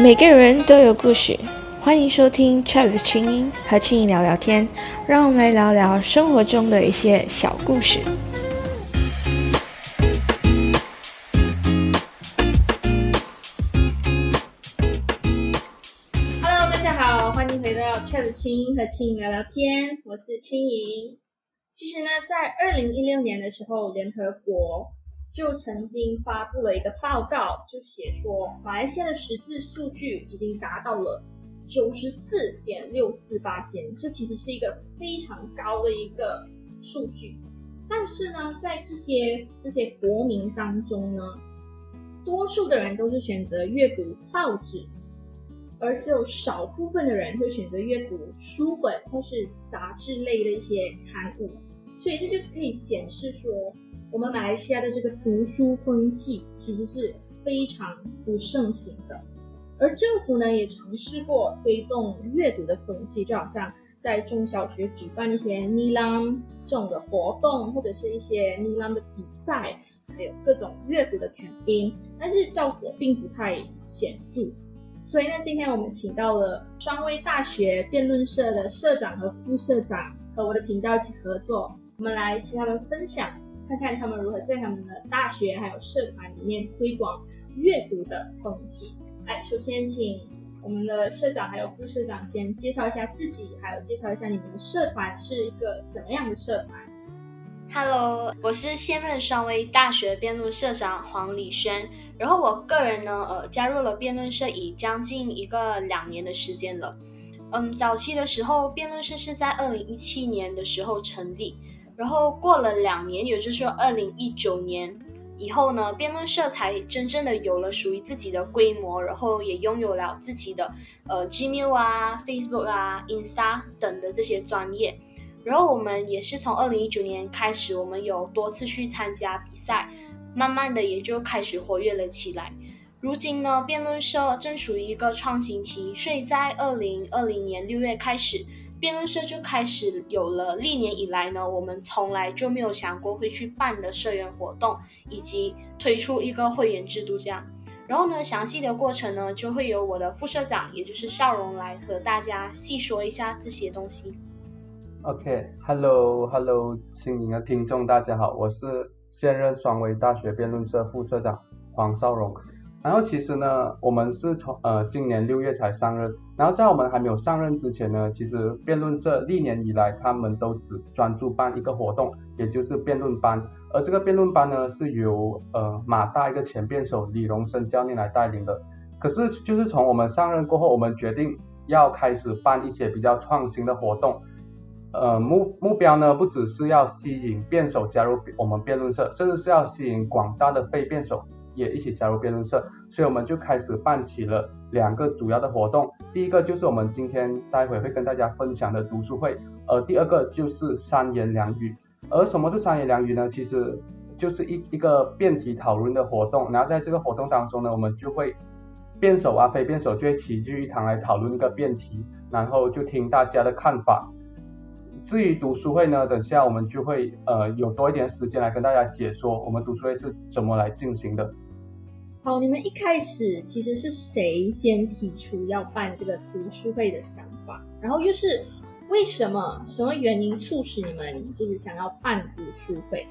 每个人都有故事，欢迎收听 Chat 的清音和青音聊聊天，让我们来聊聊生活中的一些小故事。Hello，大家好，欢迎回到 Chat 的清音和青音聊聊天，我是青音。其实呢，在二零一六年的时候，联合国。就曾经发布了一个报告，就写说马来西亚的实质数据已经达到了九十四点六四八千，这其实是一个非常高的一个数据。但是呢，在这些这些国民当中呢，多数的人都是选择阅读报纸，而只有少部分的人会选择阅读书本或是杂志类的一些刊物，所以这就可以显示说。我们马来西亚的这个读书风气其实是非常不盛行的，而政府呢也尝试过推动阅读的风气，就好像在中小学举办一些尼朗这种的活动，或者是一些尼朗的比赛，还有各种阅读的 campaign，但是效果并不太显著。所以呢，今天我们请到了双威大学辩论社的社长和副社长，和我的频道一起合作，我们来请他们分享。看看他们如何在他们的大学还有社团里面推广阅读的风气。来，首先请我们的社长还有副社长先介绍一下自己，还有介绍一下你们的社团是一个怎么样的社团。Hello，我是现任双威大学辩论社长黄礼轩。然后我个人呢，呃，加入了辩论社已将近一个两年的时间了。嗯，早期的时候，辩论社是在二零一七年的时候成立。然后过了两年，也就是说二零一九年以后呢，辩论社才真正的有了属于自己的规模，然后也拥有了自己的呃 Gmail 啊、Facebook 啊、Insta 等的这些专业。然后我们也是从二零一九年开始，我们有多次去参加比赛，慢慢的也就开始活跃了起来。如今呢，辩论社正处于一个创新期，所以在二零二零年六月开始。辩论社就开始有了历年以来呢，我们从来就没有想过会去办的社员活动，以及推出一个会员制度这样。然后呢，详细的过程呢，就会由我的副社长，也就是邵荣来和大家细说一下这些东西。OK，Hello，Hello，亲迎的听众大家好，我是现任双威大学辩论社副社长黄少荣。然后其实呢，我们是从呃今年六月才上任。然后在我们还没有上任之前呢，其实辩论社历年以来他们都只专注办一个活动，也就是辩论班。而这个辩论班呢是由呃马大一个前辩手李荣生教练来带领的。可是就是从我们上任过后，我们决定要开始办一些比较创新的活动。呃目目标呢不只是要吸引辩手加入我们辩论社，甚至是要吸引广大的非辩手。也一起加入辩论社，所以我们就开始办起了两个主要的活动。第一个就是我们今天待会会跟大家分享的读书会，而第二个就是三言两语。而什么是三言两语呢？其实就是一一个辩题讨论的活动。然后在这个活动当中呢，我们就会辩手啊、非辩手就会齐聚一堂来讨论一个辩题，然后就听大家的看法。至于读书会呢，等下我们就会呃有多一点时间来跟大家解说我们读书会是怎么来进行的。好，你们一开始其实是谁先提出要办这个读书会的想法？然后又是为什么？什么原因促使你们就是想要办读书会？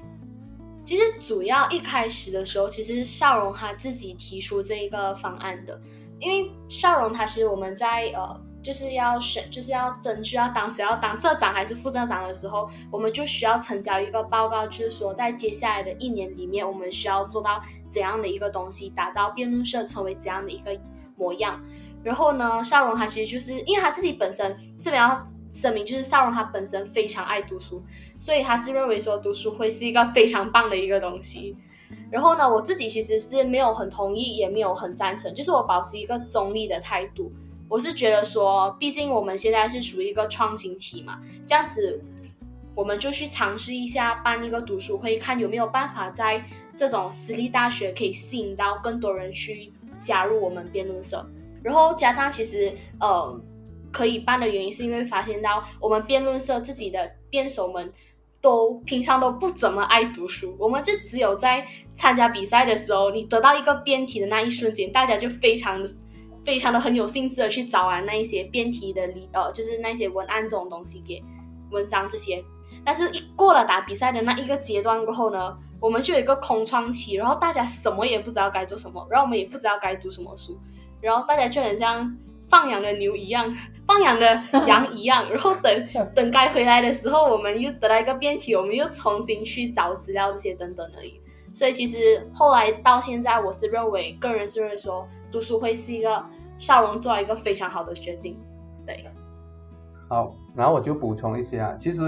其实主要一开始的时候，其实是少荣他自己提出这一个方案的。因为少荣他是我们在呃就是要选就是要争取要当时要当社长还是副社长的时候，我们就需要成交一个报告，就是说在接下来的一年里面，我们需要做到。怎样的一个东西打造辩论社成为怎样的一个模样？然后呢，少荣他其实就是因为他自己本身这边要声明，就是少荣他本身非常爱读书，所以他是认为说读书会是一个非常棒的一个东西。然后呢，我自己其实是没有很同意，也没有很赞成，就是我保持一个中立的态度。我是觉得说，毕竟我们现在是处于一个创新期嘛，这样子我们就去尝试一下办一个读书会，看有没有办法在。这种私立大学可以吸引到更多人去加入我们辩论社，然后加上其实呃可以办的原因，是因为发现到我们辩论社自己的辩手们都平常都不怎么爱读书，我们就只有在参加比赛的时候，你得到一个辩题的那一瞬间，大家就非常非常的很有兴致的去找啊那一些辩题的理呃，就是那些文案这种东西给文章这些。但是，一过了打比赛的那一个阶段过后呢，我们就有一个空窗期，然后大家什么也不知道该做什么，然后我们也不知道该读什么书，然后大家就很像放养的牛一样，放养的羊一样，然后等 等该回来的时候，我们又得到一个辩题，我们又重新去找资料这些等等而已。所以其实后来到现在，我是认为个人是认为说读书会是一个少荣做一个非常好的决定，对。好，然后我就补充一些啊，其实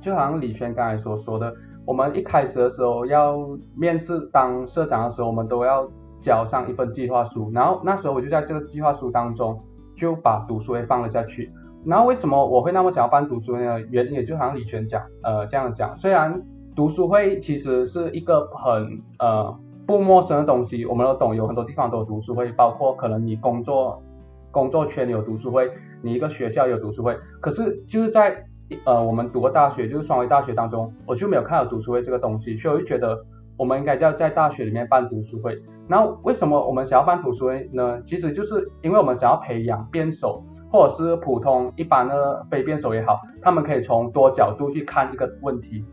就好像李轩刚才所说的，我们一开始的时候要面试当社长的时候，我们都要交上一份计划书，然后那时候我就在这个计划书当中就把读书会放了下去。然后为什么我会那么想要办读书会呢？原因也就好像李泉讲，呃，这样讲，虽然读书会其实是一个很呃不陌生的东西，我们都懂，有很多地方都有读书会，包括可能你工作工作圈有读书会。你一个学校有读书会，可是就是在呃我们读过大学，就是双维大学当中，我就没有看到读书会这个东西，所以我就觉得我们应该要在大学里面办读书会。那为什么我们想要办读书会呢？其实就是因为我们想要培养辩手，或者是普通一般的非辩手也好，他们可以从多角度去看一个问题。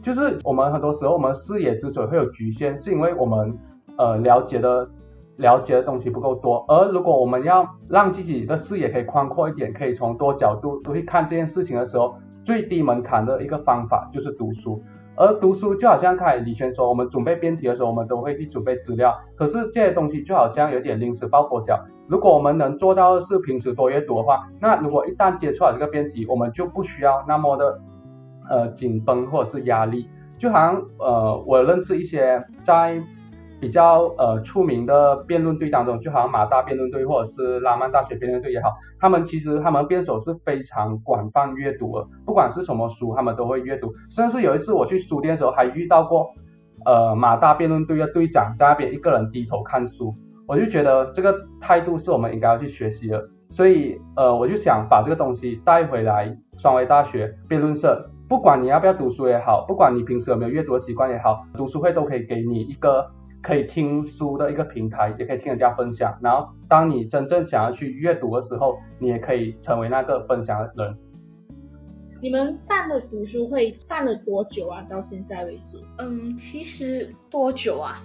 就是我们很多时候我们视野之所以会有局限，是因为我们呃了解的。了解的东西不够多，而如果我们要让自己的视野可以宽阔一点，可以从多角度都去看这件事情的时候，最低门槛的一个方法就是读书。而读书就好像刚才李轩说，我们准备辩题的时候，我们都会去准备资料，可是这些东西就好像有点临时抱佛脚。如果我们能做到是平时多阅读的话，那如果一旦接触了这个辩题，我们就不需要那么的呃紧绷或者是压力。就好像呃我认识一些在。比较呃出名的辩论队当中，就好像马大辩论队或者是拉曼大学辩论队也好，他们其实他们辩手是非常广泛阅读的，不管是什么书，他们都会阅读。甚至有一次我去书店的时候，还遇到过呃马大辩论队的队长在那边一个人低头看书，我就觉得这个态度是我们应该要去学习的。所以呃我就想把这个东西带回来双威大学辩论社，不管你要不要读书也好，不管你平时有没有阅读的习惯也好，读书会都可以给你一个。可以听书的一个平台，也可以听人家分享。然后，当你真正想要去阅读的时候，你也可以成为那个分享的人。你们办的读书会办了多久啊？到现在为止？嗯，其实多久啊？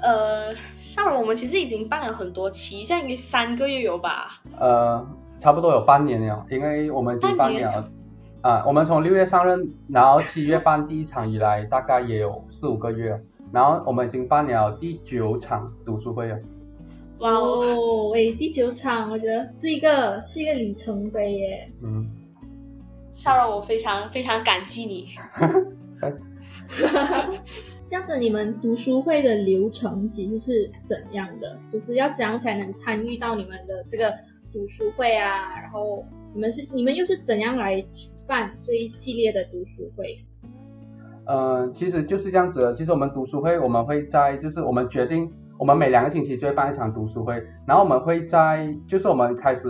呃，上我们其实已经办了很多期，现在应该三个月有吧？呃，差不多有半年了，因为我们已经半年了。啊，我们从六月上任，然后七月办第一场以来，大概也有四五个月。然后我们已经办了第九场读书会了。哇哦，喂，第九场，我觉得是一个是一个里程碑耶。嗯，少荣，我非常非常感激你。这样子，你们读书会的流程其实是怎样的？就是要怎样才能参与到你们的这个读书会啊？然后你们是你们又是怎样来举办这一系列的读书会？嗯，其实就是这样子的。其实我们读书会，我们会在就是我们决定，我们每两个星期就会办一场读书会。然后我们会在就是我们开始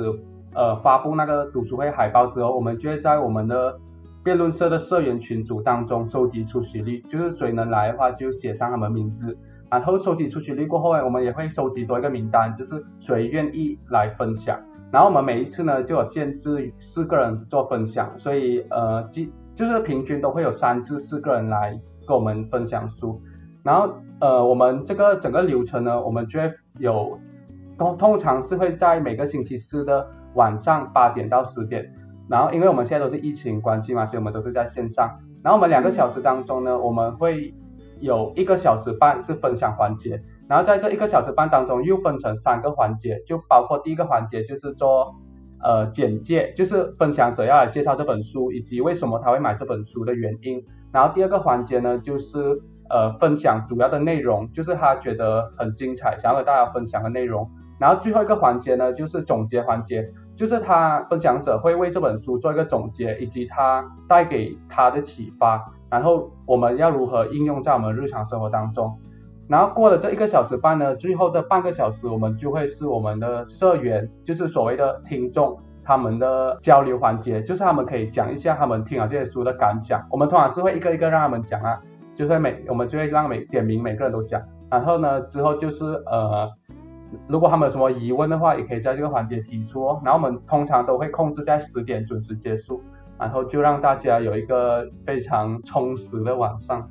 呃发布那个读书会海报之后，我们就会在我们的辩论社的社员群组当中收集出席率，就是谁能来的话就写上他们名字。然后收集出席率过后，我们也会收集多一个名单，就是谁愿意来分享。然后我们每一次呢就有限制四个人做分享，所以呃即。就是平均都会有三至四个人来跟我们分享书，然后呃，我们这个整个流程呢，我们就会有通通常是会在每个星期四的晚上八点到十点，然后因为我们现在都是疫情关系嘛，所以我们都是在线上，然后我们两个小时当中呢，我们会有一个小时半是分享环节，然后在这一个小时半当中又分成三个环节，就包括第一个环节就是做。呃，简介就是分享者要来介绍这本书以及为什么他会买这本书的原因。然后第二个环节呢，就是呃分享主要的内容，就是他觉得很精彩，想要和大家分享的内容。然后最后一个环节呢，就是总结环节，就是他分享者会为这本书做一个总结，以及他带给他的启发，然后我们要如何应用在我们日常生活当中。然后过了这一个小时半呢，最后的半个小时，我们就会是我们的社员，就是所谓的听众，他们的交流环节，就是他们可以讲一下他们听了这些书的感想。我们通常是会一个一个让他们讲啊，就是每我们就会让每点名每个人都讲。然后呢，之后就是呃如果他们有什么疑问的话，也可以在这个环节提出哦。然后我们通常都会控制在十点准时结束，然后就让大家有一个非常充实的晚上。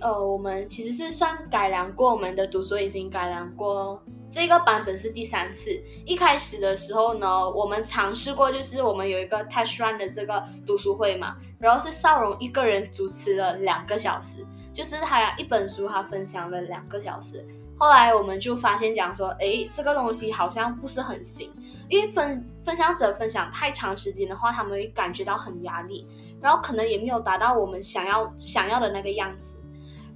呃，我们其实是算改良过，我们的读书已经改良过。这个版本是第三次。一开始的时候呢，我们尝试过，就是我们有一个 test run 的这个读书会嘛，然后是少荣一个人主持了两个小时，就是他一本书他分享了两个小时。后来我们就发现讲说，诶，这个东西好像不是很行，因为分分享者分享太长时间的话，他们会感觉到很压力，然后可能也没有达到我们想要想要的那个样子。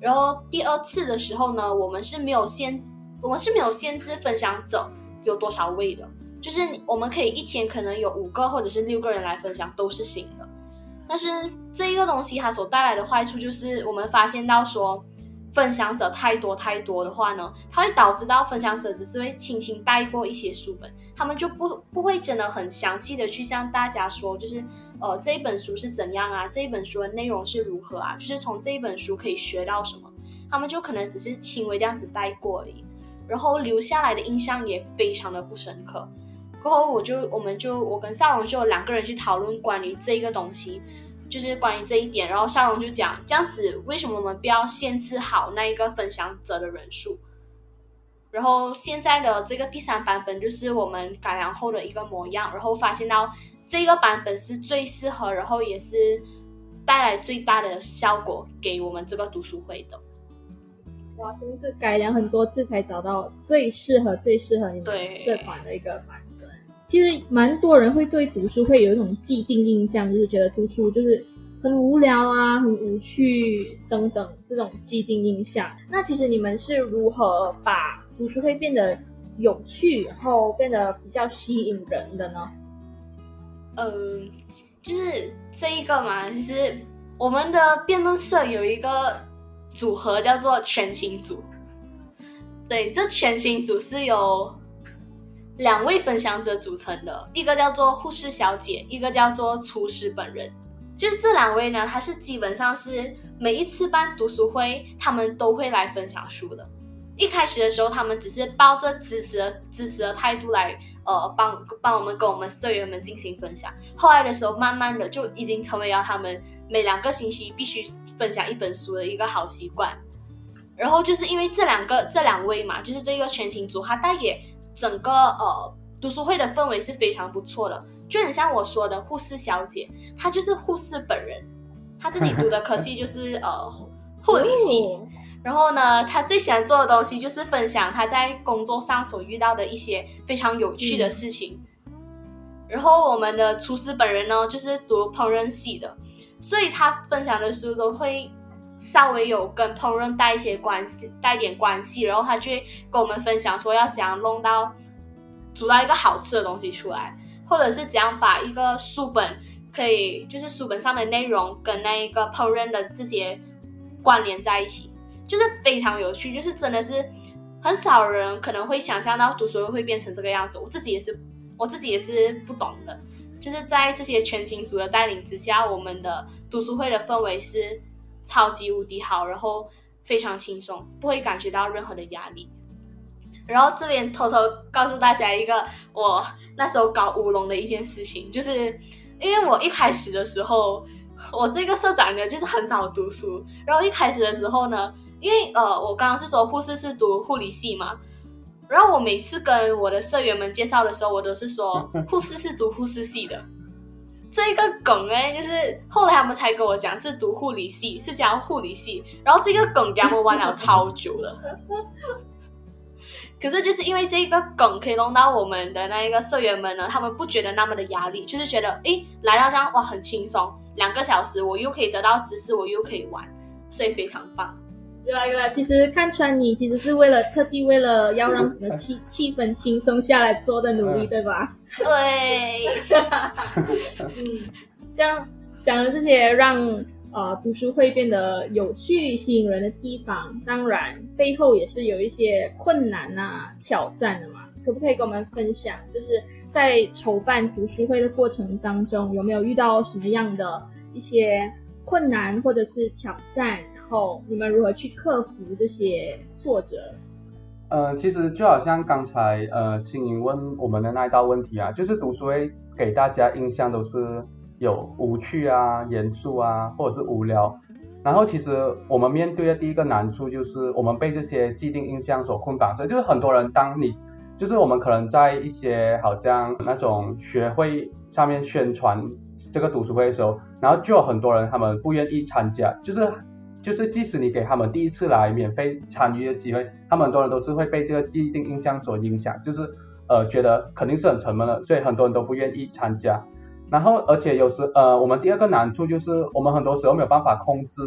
然后第二次的时候呢，我们是没有限。我们是没有限制分享者有多少位的，就是我们可以一天可能有五个或者是六个人来分享都是行的。但是这一个东西它所带来的坏处就是，我们发现到说分享者太多太多的话呢，它会导致到分享者只是会轻轻带过一些书本，他们就不不会真的很详细的去向大家说，就是呃这一本书是怎样啊，这一本书的内容是如何啊，就是从这一本书可以学到什么，他们就可能只是轻微这样子带过而已。然后留下来的印象也非常的不深刻。过后我就我们就我跟少荣就两个人去讨论关于这个东西，就是关于这一点。然后少荣就讲这样子，为什么我们不要限制好那一个分享者的人数？然后现在的这个第三版本就是我们改良后的一个模样。然后发现到这个版本是最适合，然后也是带来最大的效果给我们这个读书会的。哇，真的是改良很多次才找到最适合、最适合你们社团的一个版本。其实蛮多人会对读书会有一种既定印象，就是觉得读书就是很无聊啊、很无趣等等这种既定印象。那其实你们是如何把读书会变得有趣，然后变得比较吸引人的呢？嗯，就是这一个嘛，就是我们的辩论社有一个。组合叫做全新组，对，这全新组是由两位分享者组成的，一个叫做护士小姐，一个叫做厨师本人。就是这两位呢，他是基本上是每一次办读书会，他们都会来分享书的。一开始的时候，他们只是抱着支持的支持的态度来，呃，帮帮我们跟我们社员们进行分享。后来的时候，慢慢的就已经成为了他们每两个星期必须。分享一本书的一个好习惯，然后就是因为这两个这两位嘛，就是这个全勤组，他带给整个呃读书会的氛围是非常不错的，就很像我说的护士小姐，她就是护士本人，她自己读的科系就是呃护理系，然后呢，他最喜欢做的东西就是分享他在工作上所遇到的一些非常有趣的事情，然后我们的厨师本人呢，就是读烹饪系的。所以他分享的书都会稍微有跟烹饪带一些关系，带点关系，然后他就会跟我们分享说要怎样弄到煮到一个好吃的东西出来，或者是怎样把一个书本可以就是书本上的内容跟那一个烹饪的这些关联在一起，就是非常有趣，就是真的是很少人可能会想象到读书会会变成这个样子，我自己也是我自己也是不懂的。就是在这些全勤组的带领之下，我们的读书会的氛围是超级无敌好，然后非常轻松，不会感觉到任何的压力。然后这边偷偷告诉大家一个我那时候搞乌龙的一件事情，就是因为我一开始的时候，我这个社长呢就是很少读书，然后一开始的时候呢，因为呃我刚刚是说护士是读护理系嘛。然后我每次跟我的社员们介绍的时候，我都是说 护士是读护士系的。这一个梗哎，就是后来他们才跟我讲是读护理系，是讲护理系。然后这个梗他们玩了超久了。可是就是因为这个梗可以弄到我们的那一个社员们呢，他们不觉得那么的压力，就是觉得哎来到这样哇很轻松，两个小时我又可以得到知识，我又可以玩，所以非常棒。有啊有啊，其实看穿你其实是为了特地为了要让整个气气氛轻松下来做的努力，对吧？对，嗯，这样讲了这些让呃读书会变得有趣、吸引人的地方，当然背后也是有一些困难啊、挑战的嘛。可不可以跟我们分享，就是在筹办读书会的过程当中，有没有遇到什么样的一些困难或者是挑战？后你们如何去克服这些挫折？呃，其实就好像刚才呃青莹问我们的那一道问题啊，就是读书会给大家印象都是有无趣啊、严肃啊，或者是无聊。然后其实我们面对的第一个难处就是我们被这些既定印象所捆绑着，就是很多人当你就是我们可能在一些好像那种学会上面宣传这个读书会的时候，然后就有很多人他们不愿意参加，就是就是即使你给他们第一次来免费参与的机会，他们很多人都是会被这个既定印象所影响，就是呃觉得肯定是很沉闷的，所以很多人都不愿意参加。然后，而且有时，呃，我们第二个难处就是，我们很多时候没有办法控制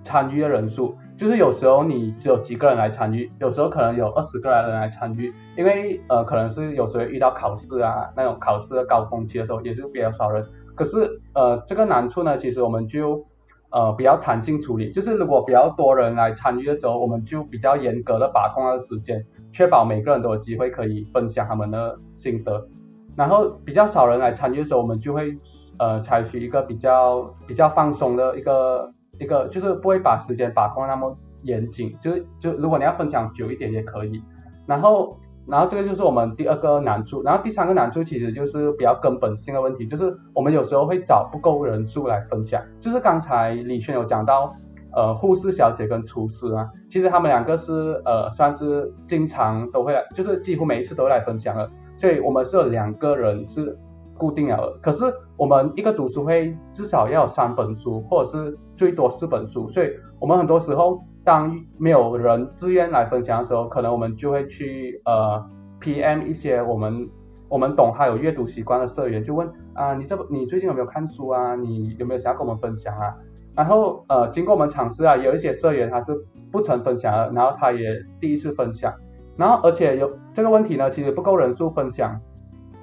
参与的人数，就是有时候你只有几个人来参与，有时候可能有二十个人来参与，因为呃，可能是有时候遇到考试啊，那种考试的高峰期的时候，也是比较少人。可是，呃，这个难处呢，其实我们就呃比较弹性处理，就是如果比较多人来参与的时候，我们就比较严格的把控的时间，确保每个人都有机会可以分享他们的心得。然后比较少人来参与的时候，我们就会呃采取一个比较比较放松的一个一个，就是不会把时间把控那么严谨，就是就如果你要分享久一点也可以。然后然后这个就是我们第二个难处，然后第三个难处其实就是比较根本性的问题，就是我们有时候会找不够人数来分享。就是刚才李轩有讲到，呃，护士小姐跟厨师啊，其实他们两个是呃算是经常都会来，就是几乎每一次都会来分享的。所以我们是有两个人是固定了，可是我们一个读书会至少要有三本书，或者是最多四本书。所以我们很多时候当没有人自愿来分享的时候，可能我们就会去呃 PM 一些我们我们懂还有阅读习惯的社员，就问啊你这你最近有没有看书啊？你有没有想要跟我们分享啊？然后呃经过我们尝试啊，有一些社员他是不曾分享的，然后他也第一次分享。然后，而且有这个问题呢，其实不够人数分享，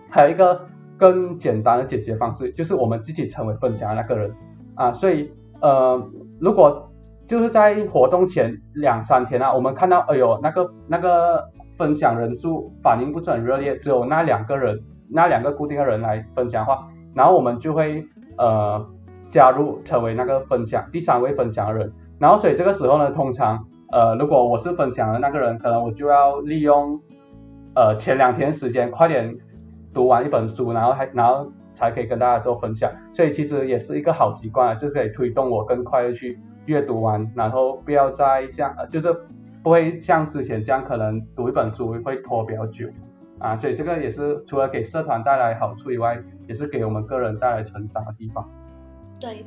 还有一个更简单的解决方式，就是我们自己成为分享的那个人啊。所以，呃，如果就是在活动前两三天啊，我们看到，哎呦，那个那个分享人数反应不是很热烈，只有那两个人，那两个固定的人来分享的话，然后我们就会呃加入成为那个分享第三位分享的人。然后，所以这个时候呢，通常。呃，如果我是分享的那个人，可能我就要利用呃前两天时间，快点读完一本书，然后还然后才可以跟大家做分享。所以其实也是一个好习惯，就可以推动我更快的去阅读完，然后不要再像就是不会像之前这样，可能读一本书会拖比较久啊。所以这个也是除了给社团带来好处以外，也是给我们个人带来成长的地方。对，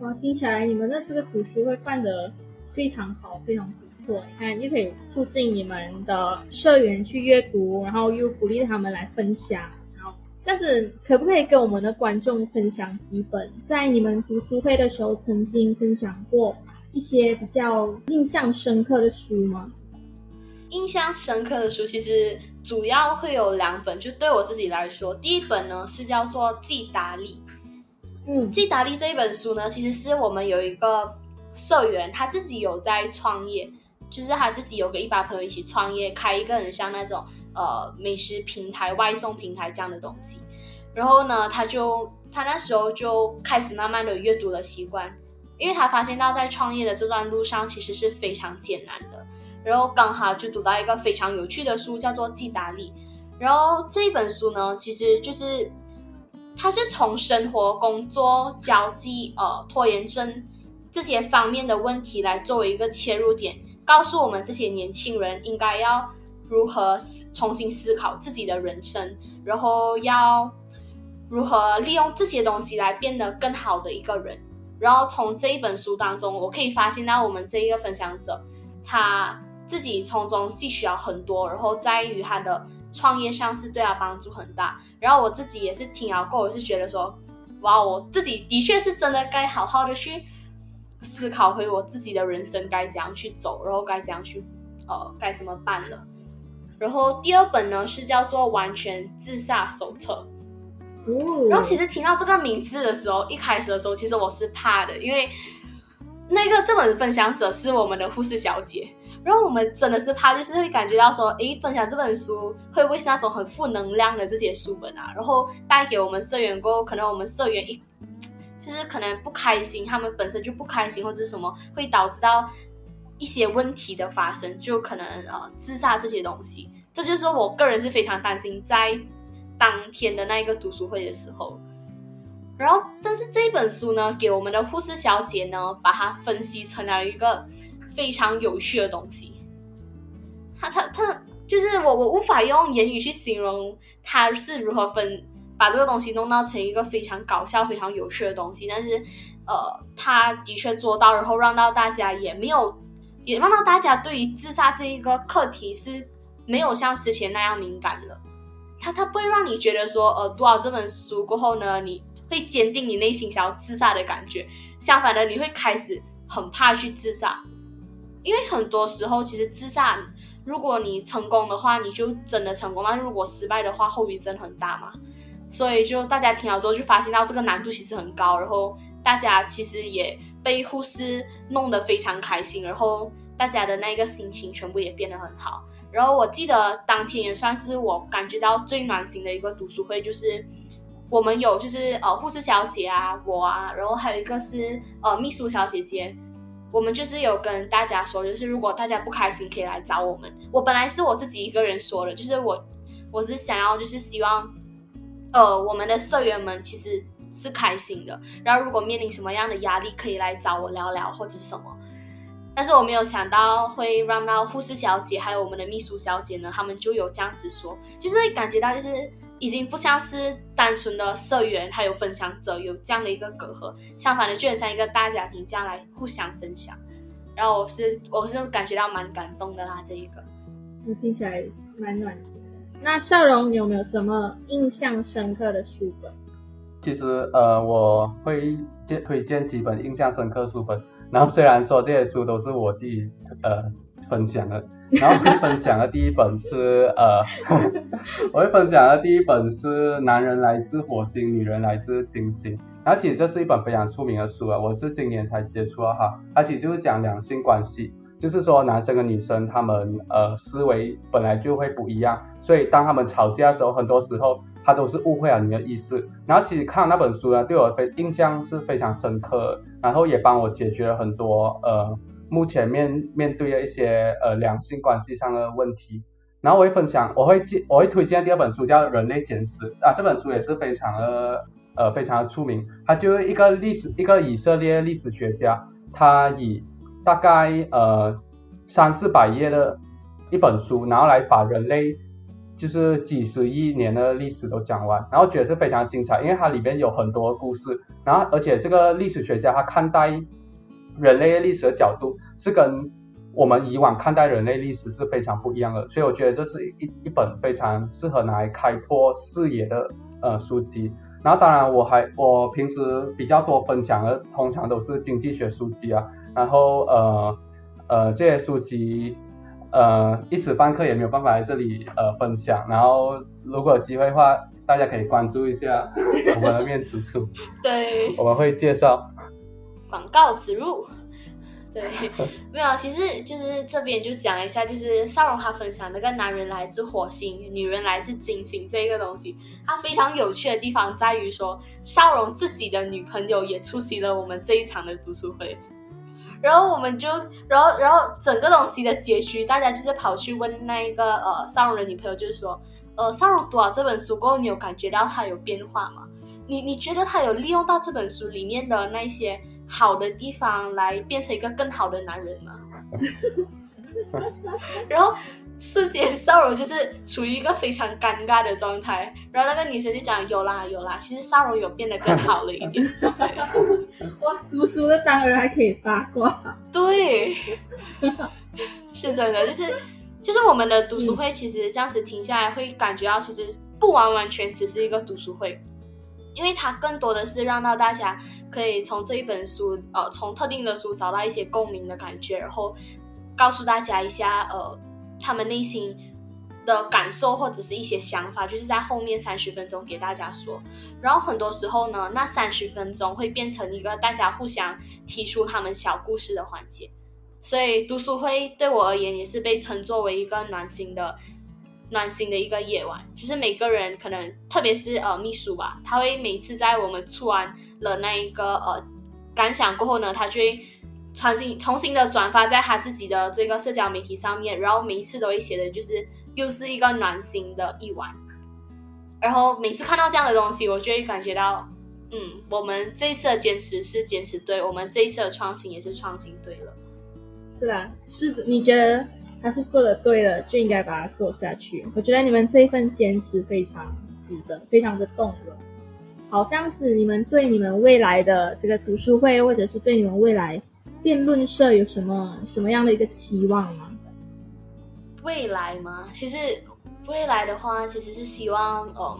哇，听起来你们的这个读书会办的。非常好，非常不错。你看，又可以促进你们的社员去阅读，然后又鼓励他们来分享。然后，但是可不可以跟我们的观众分享几本在你们读书会的时候曾经分享过一些比较印象深刻的书吗？印象深刻的书其实主要会有两本，就对我自己来说，第一本呢是叫做《季达利》。嗯，《季达利》这一本书呢，其实是我们有一个。社员他自己有在创业，就是他自己有个一帮朋友一起创业，开一个很像那种呃美食平台、外送平台这样的东西。然后呢，他就他那时候就开始慢慢的阅读的习惯，因为他发现到在创业的这段路上其实是非常艰难的。然后刚好就读到一个非常有趣的书，叫做《季达利》。然后这一本书呢，其实就是他是从生活、工作、交际、呃拖延症。这些方面的问题来作为一个切入点，告诉我们这些年轻人应该要如何重新思考自己的人生，然后要如何利用这些东西来变得更好的一个人。然后从这一本书当中，我可以发现到我们这一个分享者，他自己从中吸取了很多，然后在于他的创业上是对他帮助很大。然后我自己也是听了过，我是觉得说，哇，我自己的确是真的该好好的去。思考回我自己的人生该怎样去走，然后该怎样去，呃，该怎么办了。然后第二本呢是叫做《完全自杀手册》。然后其实听到这个名字的时候，一开始的时候其实我是怕的，因为那个这本分享者是我们的护士小姐。然后我们真的是怕，就是会感觉到说，诶，分享这本书会不会是那种很负能量的这些书本啊？然后带给我们社员过后，可能我们社员一。就是可能不开心，他们本身就不开心，或者什么会导致到一些问题的发生，就可能呃自杀这些东西。这就是我个人是非常担心在当天的那一个读书会的时候。然后，但是这本书呢，给我们的护士小姐呢，把它分析成了一个非常有趣的东西。他他他，就是我我无法用言语去形容他是如何分把这个东西弄到成一个非常搞笑、非常有趣的东西。但是，呃，他的确做到，然后让到大家也没有，也让到大家对于自杀这一个课题是没有像之前那样敏感了。他他不会让你觉得说，呃，读了这本书过后呢，你。会坚定你内心想要自杀的感觉，相反的，你会开始很怕去自杀，因为很多时候其实自杀，如果你成功的话，你就真的成功；那如果失败的话，后遗症很大嘛。所以就大家听了之后就发现到这个难度其实很高，然后大家其实也被护士弄得非常开心，然后大家的那个心情全部也变得很好。然后我记得当天也算是我感觉到最暖心的一个读书会，就是。我们有就是呃护士小姐啊，我啊，然后还有一个是呃秘书小姐姐，我们就是有跟大家说，就是如果大家不开心可以来找我们。我本来是我自己一个人说的，就是我我是想要就是希望呃我们的社员们其实是开心的，然后如果面临什么样的压力可以来找我聊聊或者是什么。但是我没有想到会让到护士小姐还有我们的秘书小姐呢，他们就有这样子说，就是感觉到就是。已经不像是单纯的社员还有分享者有这样的一个隔阂，相反的就很像一个大家庭这样来互相分享。然后我是我是感觉到蛮感动的啦，这一个，听起来蛮暖心。那笑容有没有什么印象深刻的书本？其实呃，我会荐推荐几本印象深刻书本。然后虽然说这些书都是我自己呃分享的。然后会分享的第一本是呃，我会分享的第一本是《男人来自火星，女人来自金星》。然后其实这是一本非常出名的书啊，我是今年才接触的哈。它其实就是讲两性关系，就是说男生跟女生他们呃思维本来就会不一样，所以当他们吵架的时候，很多时候他都是误会了你的意思。然后其实看了那本书呢，对我非印象是非常深刻，然后也帮我解决了很多呃。目前面面对的一些呃两性关系上的问题，然后我会分享，我会介我会推荐第二本书叫《人类简史》啊，这本书也是非常的呃非常的出名，它就是一个历史一个以色列历史学家，他以大概呃三四百页的一本书，然后来把人类就是几十亿年的历史都讲完，然后觉得是非常精彩，因为它里面有很多故事，然后而且这个历史学家他看待。人类历史的角度是跟我们以往看待人类历史是非常不一样的，所以我觉得这是一一本非常适合拿来开拓视野的呃书籍。然后当然我还我平时比较多分享的通常都是经济学书籍啊，然后呃呃这些书籍呃一时半刻也没有办法在这里呃分享。然后如果有机会的话，大家可以关注一下 我们的面子书，对，我们会介绍。广告植入，对，没有，其实就是这边就讲一下，就是少荣他分享那个男人来自火星，女人来自金星这一个东西，它非常有趣的地方在于说，少荣自己的女朋友也出席了我们这一场的读书会，然后我们就，然后，然后整个东西的结局，大家就是跑去问那一个呃上荣的女朋友，就是说，呃，上荣读了这本书过后，你有感觉到他有变化吗？你你觉得他有利用到这本书里面的那些？好的地方来变成一个更好的男人吗，然后瞬间笑容就是处于一个非常尴尬的状态，然后那个女生就讲有啦有啦，其实笑容有变得更好了一点。哇，读书的当然还可以八卦，对，是真的，就是就是我们的读书会，其实这样子停下来会感觉到，其实不完完全只是一个读书会。因为它更多的是让到大家可以从这一本书，呃，从特定的书找到一些共鸣的感觉，然后告诉大家一下，呃，他们内心的感受或者是一些想法，就是在后面三十分钟给大家说。然后很多时候呢，那三十分钟会变成一个大家互相提出他们小故事的环节。所以读书会对我而言也是被称作为一个暖心的。暖心的一个夜晚，就是每个人可能，特别是呃秘书吧，他会每次在我们出完了那一个呃感想过后呢，他就会重新重新的转发在他自己的这个社交媒体上面，然后每一次都会写的就是又是一个暖心的一晚。然后每次看到这样的东西，我就会感觉到，嗯，我们这一次的坚持是坚持对，我们这一次的创新也是创新对了。是吧？是的，你觉得他是做的对了，就应该把它做下去。我觉得你们这一份坚持非常值得，非常的动人。好，这样子，你们对你们未来的这个读书会，或者是对你们未来辩论社有什么什么样的一个期望吗？未来吗？其实未来的话，其实是希望，嗯，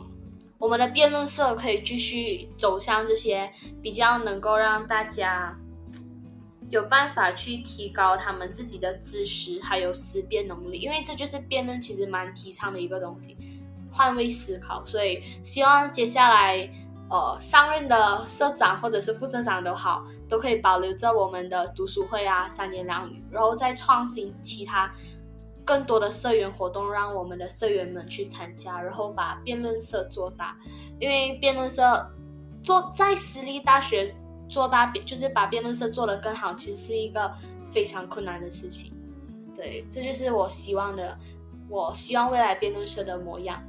我们的辩论社可以继续走向这些比较能够让大家有办法去提高他们自己的知识还有思辨能力，因为这就是辩论其实蛮提倡的一个东西，换位思考。所以希望接下来，呃，上任的社长或者是副社长都好，都可以保留着我们的读书会啊，三言两语，然后再创新其他。更多的社员活动，让我们的社员们去参加，然后把辩论社做大。因为辩论社做在私立大学做大，就是把辩论社做得更好，其实是一个非常困难的事情。对，这就是我希望的，我希望未来辩论社的模样。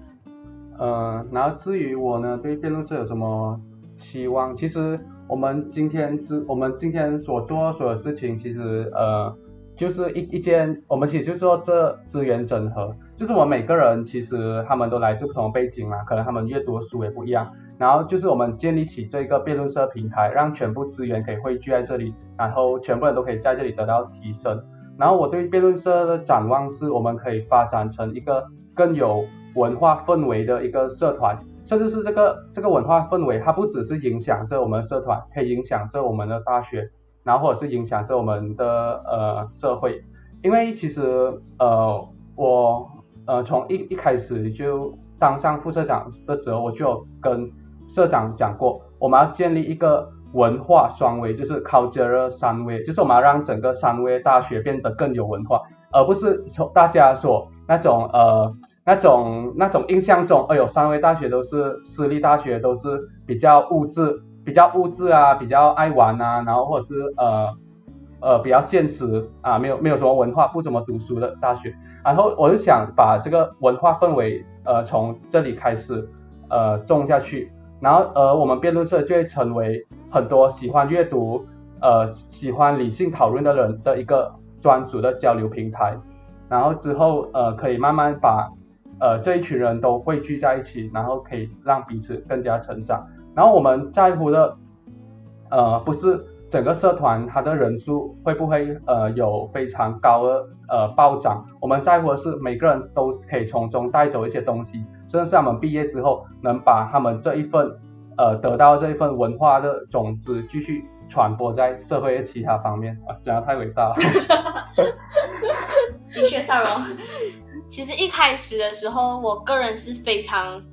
呃，然后至于我呢，对辩论社有什么期望？其实我们今天之我们今天所做所有事情，其实呃。就是一一件，我们其实就做这资源整合，就是我们每个人其实他们都来自不同的背景嘛，可能他们阅读的书也不一样，然后就是我们建立起这个辩论社平台，让全部资源可以汇聚在这里，然后全部人都可以在这里得到提升。然后我对辩论社的展望是，我们可以发展成一个更有文化氛围的一个社团，甚至是这个这个文化氛围，它不只是影响着我们社团，可以影响着我们的大学。然后或者是影响着我们的呃社会，因为其实呃我呃从一一开始就当上副社长的时候，我就跟社长讲过，我们要建立一个文化双维，就是 culture 三维，就是我们要让整个三维大学变得更有文化，而不是从大家所那种呃那种那种印象中，哎呦三维大学都是私立大学，都是比较物质。比较物质啊，比较爱玩啊，然后或者是呃呃比较现实啊，没有没有什么文化，不怎么读书的大学。然后我就想把这个文化氛围呃从这里开始呃种下去，然后呃我们辩论社就会成为很多喜欢阅读呃喜欢理性讨论的人的一个专属的交流平台。然后之后呃可以慢慢把呃这一群人都汇聚在一起，然后可以让彼此更加成长。然后我们在乎的，呃，不是整个社团它的人数会不会呃有非常高的呃暴涨，我们在乎的是每个人都可以从中带走一些东西，甚至是他们毕业之后能把他们这一份呃得到这一份文化的种子继续传播在社会的其他方面啊，这样太伟大了。的确，少荣，其实一开始的时候，我个人是非常。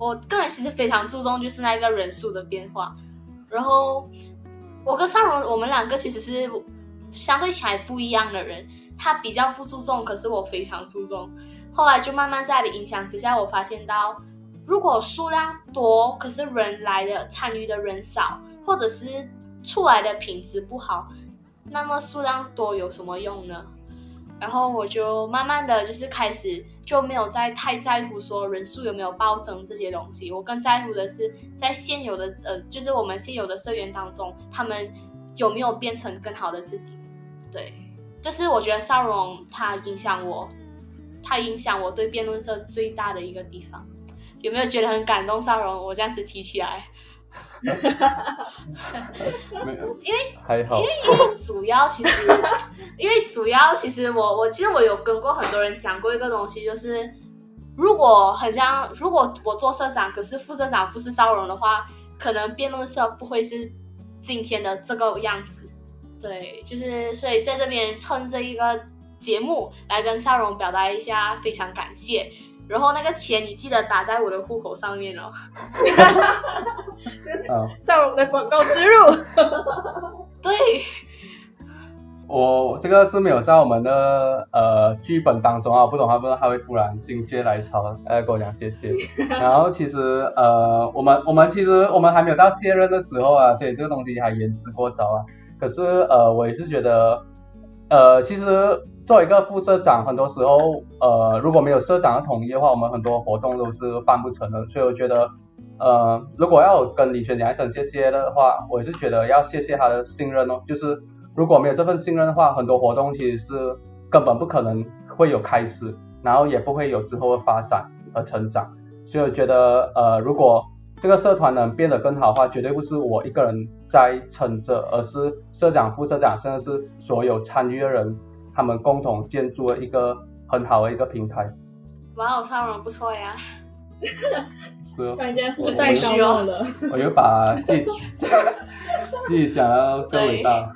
我个人其实非常注重就是那个人数的变化，然后我跟尚荣我们两个其实是相对起来不一样的人，他比较不注重，可是我非常注重。后来就慢慢在的影响之下，我发现到如果数量多，可是人来的参与的人少，或者是出来的品质不好，那么数量多有什么用呢？然后我就慢慢的就是开始就没有再太在乎说人数有没有暴增这些东西，我更在乎的是在现有的呃，就是我们现有的社员当中，他们有没有变成更好的自己。对，这是我觉得少荣他影响我，他影响我对辩论社最大的一个地方。有没有觉得很感动？少荣，我这样子提起来。因为还好，因为因为主要其实，因为主要其实我我记得我有跟过很多人讲过一个东西，就是如果很像如果我做社长，可是副社长不是烧荣的话，可能辩论社不会是今天的这个样子。对，就是所以在这边趁这一个节目来跟少荣表达一下非常感谢。然后那个钱你记得打在我的户口上面哦。少荣的广告植入。对。我这个是没有在我们的呃剧本当中啊，不懂他不知道他会突然心血来潮，呃跟我讲谢谢。然后其实呃我们我们其实我们还没有到卸任的时候啊，所以这个东西还言之过早啊。可是呃，我也是觉得，呃，其实做一个副社长，很多时候呃，如果没有社长的统一的话，我们很多活动都是办不成的。所以我觉得，呃，如果要跟李璇讲一声谢谢的话，我是觉得要谢谢他的信任哦。就是如果没有这份信任的话，很多活动其实是根本不可能会有开始，然后也不会有之后的发展和成长。所以我觉得，呃，如果这个社团能变得更好的话，绝对不是我一个人在撑着，而是社长、副社长，甚至是所有参与的人，他们共同建筑了一个很好的一个平台。哇，少荣不错呀！是，感觉互带高傲了。我又把自己自己讲到更伟大。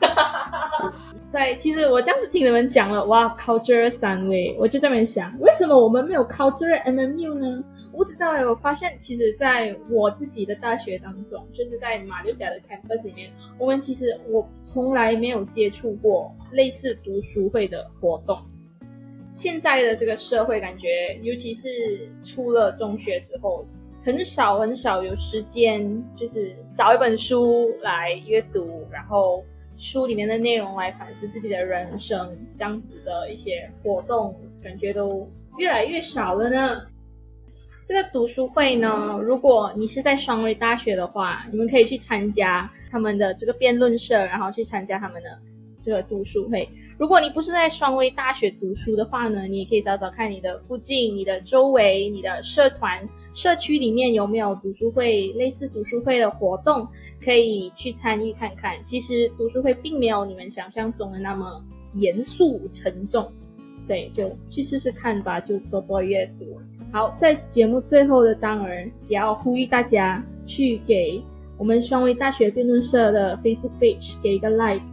在其实我这样子听你们讲了，哇，culture 三位，我就在那边想，为什么我们没有 culture MMU 呢？我不知道哎，我发现其实在我自己的大学当中，就是在马六甲的 campus 里面，我们其实我从来没有接触过类似读书会的活动。现在的这个社会感觉，尤其是出了中学之后，很少很少有时间，就是找一本书来阅读，然后。书里面的内容来反思自己的人生，这样子的一些活动，感觉都越来越少了呢。这个读书会呢，如果你是在双威大学的话，你们可以去参加他们的这个辩论社，然后去参加他们的这个读书会。如果你不是在双威大学读书的话呢，你也可以找找看你的附近、你的周围、你的社团、社区里面有没有读书会类似读书会的活动。可以去参与看看，其实读书会并没有你们想象中的那么严肃沉重，所以就去试试看吧，就多多阅读。好，在节目最后的当儿，也要呼吁大家去给我们双威大学辩论社的 Facebook page 给一个 like，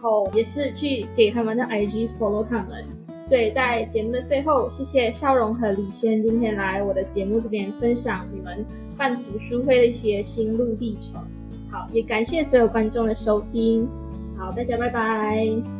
后也是去给他们的 IG follow 他们。所以在节目的最后，谢谢笑容和李轩今天来我的节目这边分享你们办读书会的一些心路历程。好，也感谢所有观众的收听。好，大家拜拜。